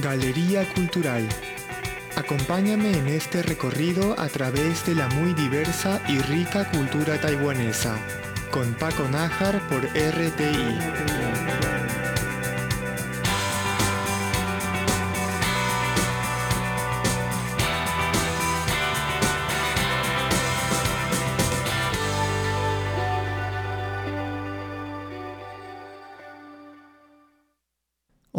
Galería Cultural. Acompáñame en este recorrido a través de la muy diversa y rica cultura taiwanesa, con Paco Nájar por RTI.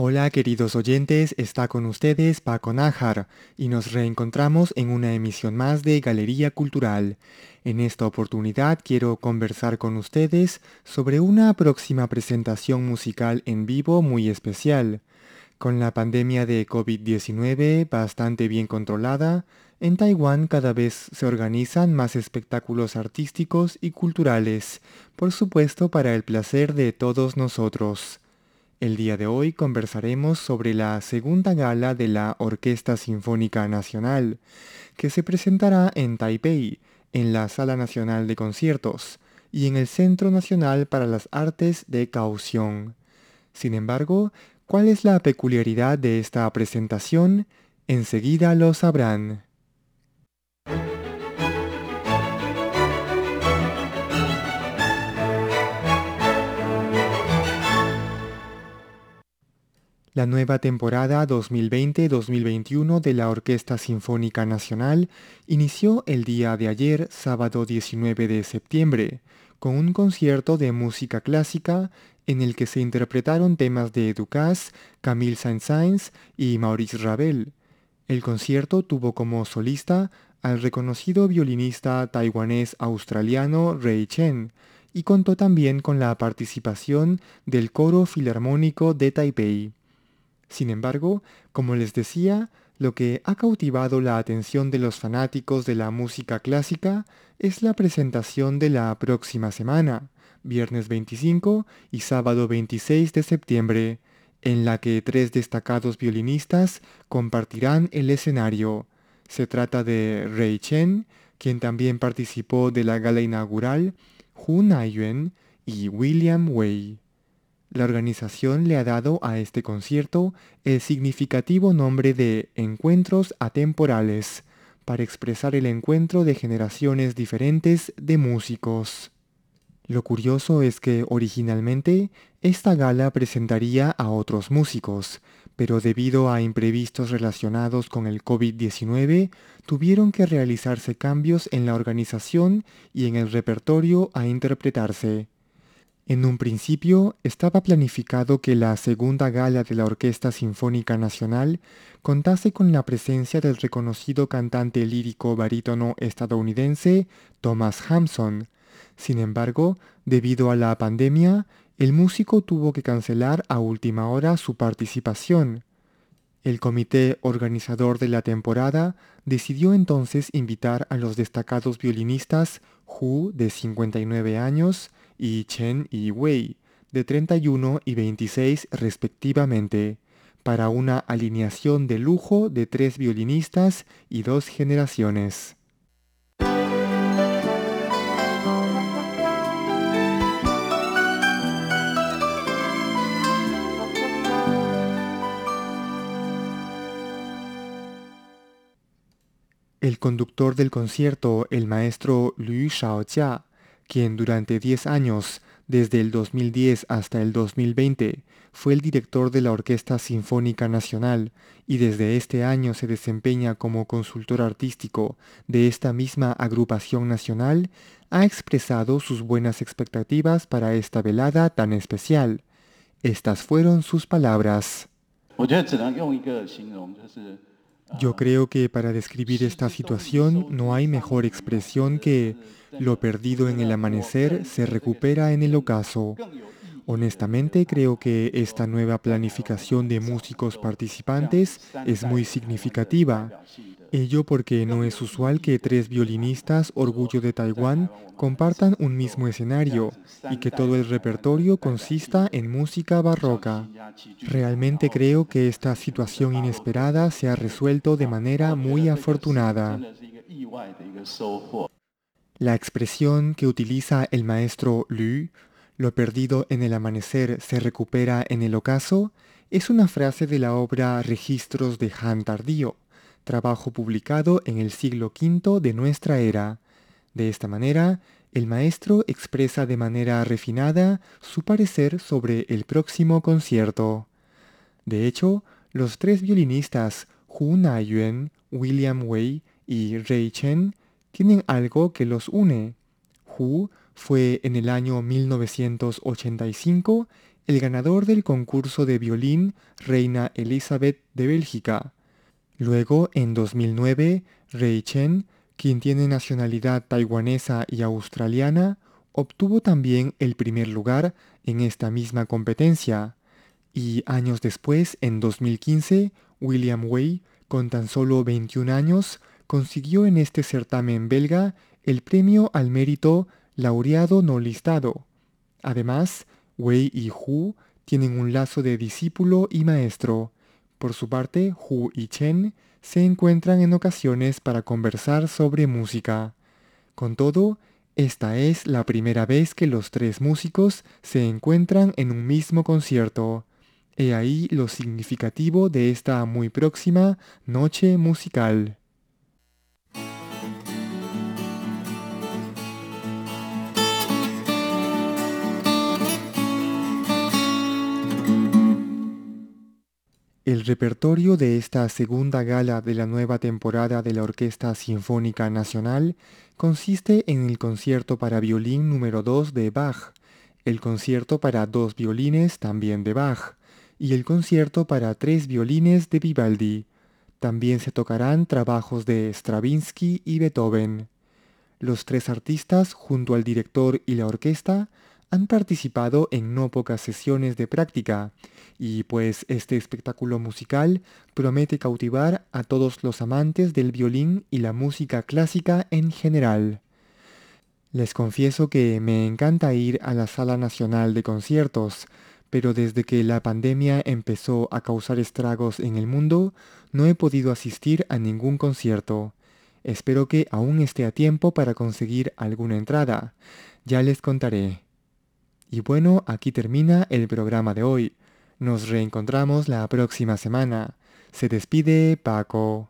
Hola queridos oyentes, está con ustedes Paco Nájar y nos reencontramos en una emisión más de Galería Cultural. En esta oportunidad quiero conversar con ustedes sobre una próxima presentación musical en vivo muy especial. Con la pandemia de COVID-19 bastante bien controlada, en Taiwán cada vez se organizan más espectáculos artísticos y culturales, por supuesto para el placer de todos nosotros. El día de hoy conversaremos sobre la segunda gala de la Orquesta Sinfónica Nacional, que se presentará en Taipei, en la Sala Nacional de Conciertos, y en el Centro Nacional para las Artes de Kaohsiung. Sin embargo, ¿cuál es la peculiaridad de esta presentación? Enseguida lo sabrán. La nueva temporada 2020-2021 de la Orquesta Sinfónica Nacional inició el día de ayer, sábado 19 de septiembre, con un concierto de música clásica en el que se interpretaron temas de Ducasse, Camille Saint-Saëns y Maurice Ravel. El concierto tuvo como solista al reconocido violinista taiwanés australiano Ray Chen y contó también con la participación del Coro Filarmónico de Taipei. Sin embargo, como les decía, lo que ha cautivado la atención de los fanáticos de la música clásica es la presentación de la próxima semana, viernes 25 y sábado 26 de septiembre, en la que tres destacados violinistas compartirán el escenario. Se trata de Ray Chen, quien también participó de la gala inaugural, Hu Naiyuan y William Wei. La organización le ha dado a este concierto el significativo nombre de Encuentros Atemporales, para expresar el encuentro de generaciones diferentes de músicos. Lo curioso es que originalmente esta gala presentaría a otros músicos, pero debido a imprevistos relacionados con el COVID-19, tuvieron que realizarse cambios en la organización y en el repertorio a interpretarse. En un principio estaba planificado que la segunda gala de la Orquesta Sinfónica Nacional contase con la presencia del reconocido cantante lírico barítono estadounidense Thomas Hampson. Sin embargo, debido a la pandemia, el músico tuvo que cancelar a última hora su participación. El comité organizador de la temporada decidió entonces invitar a los destacados violinistas Hu, de 59 años, y Chen y Wei, de 31 y 26 respectivamente, para una alineación de lujo de tres violinistas y dos generaciones. El conductor del concierto, el maestro Liu Shaojia, quien durante 10 años, desde el 2010 hasta el 2020, fue el director de la Orquesta Sinfónica Nacional y desde este año se desempeña como consultor artístico de esta misma agrupación nacional, ha expresado sus buenas expectativas para esta velada tan especial. Estas fueron sus palabras. Yo creo que para describir esta situación no hay mejor expresión que lo perdido en el amanecer se recupera en el ocaso. Honestamente creo que esta nueva planificación de músicos participantes es muy significativa. Ello porque no es usual que tres violinistas orgullo de Taiwán compartan un mismo escenario y que todo el repertorio consista en música barroca. Realmente creo que esta situación inesperada se ha resuelto de manera muy afortunada. La expresión que utiliza el maestro Lu, lo perdido en el amanecer se recupera en el ocaso, es una frase de la obra Registros de Han Tardío, trabajo publicado en el siglo V de nuestra era. De esta manera, el maestro expresa de manera refinada su parecer sobre el próximo concierto. De hecho, los tres violinistas Hu Na-yuan, William Wei y Ray Chen tienen algo que los une. Hu fue en el año 1985 el ganador del concurso de violín Reina Elizabeth de Bélgica. Luego, en 2009, Ray Chen, quien tiene nacionalidad taiwanesa y australiana, obtuvo también el primer lugar en esta misma competencia. Y años después, en 2015, William Wei, con tan solo 21 años, consiguió en este certamen belga el premio al mérito laureado no listado. Además, Wei y Hu tienen un lazo de discípulo y maestro. Por su parte, Hu y Chen se encuentran en ocasiones para conversar sobre música. Con todo, esta es la primera vez que los tres músicos se encuentran en un mismo concierto. He ahí lo significativo de esta muy próxima noche musical. El repertorio de esta segunda gala de la nueva temporada de la Orquesta Sinfónica Nacional consiste en el concierto para violín número 2 de Bach, el concierto para dos violines también de Bach y el concierto para tres violines de Vivaldi. También se tocarán trabajos de Stravinsky y Beethoven. Los tres artistas, junto al director y la orquesta, han participado en no pocas sesiones de práctica y pues este espectáculo musical promete cautivar a todos los amantes del violín y la música clásica en general. Les confieso que me encanta ir a la Sala Nacional de Conciertos, pero desde que la pandemia empezó a causar estragos en el mundo, no he podido asistir a ningún concierto. Espero que aún esté a tiempo para conseguir alguna entrada. Ya les contaré. Y bueno, aquí termina el programa de hoy. Nos reencontramos la próxima semana. Se despide Paco.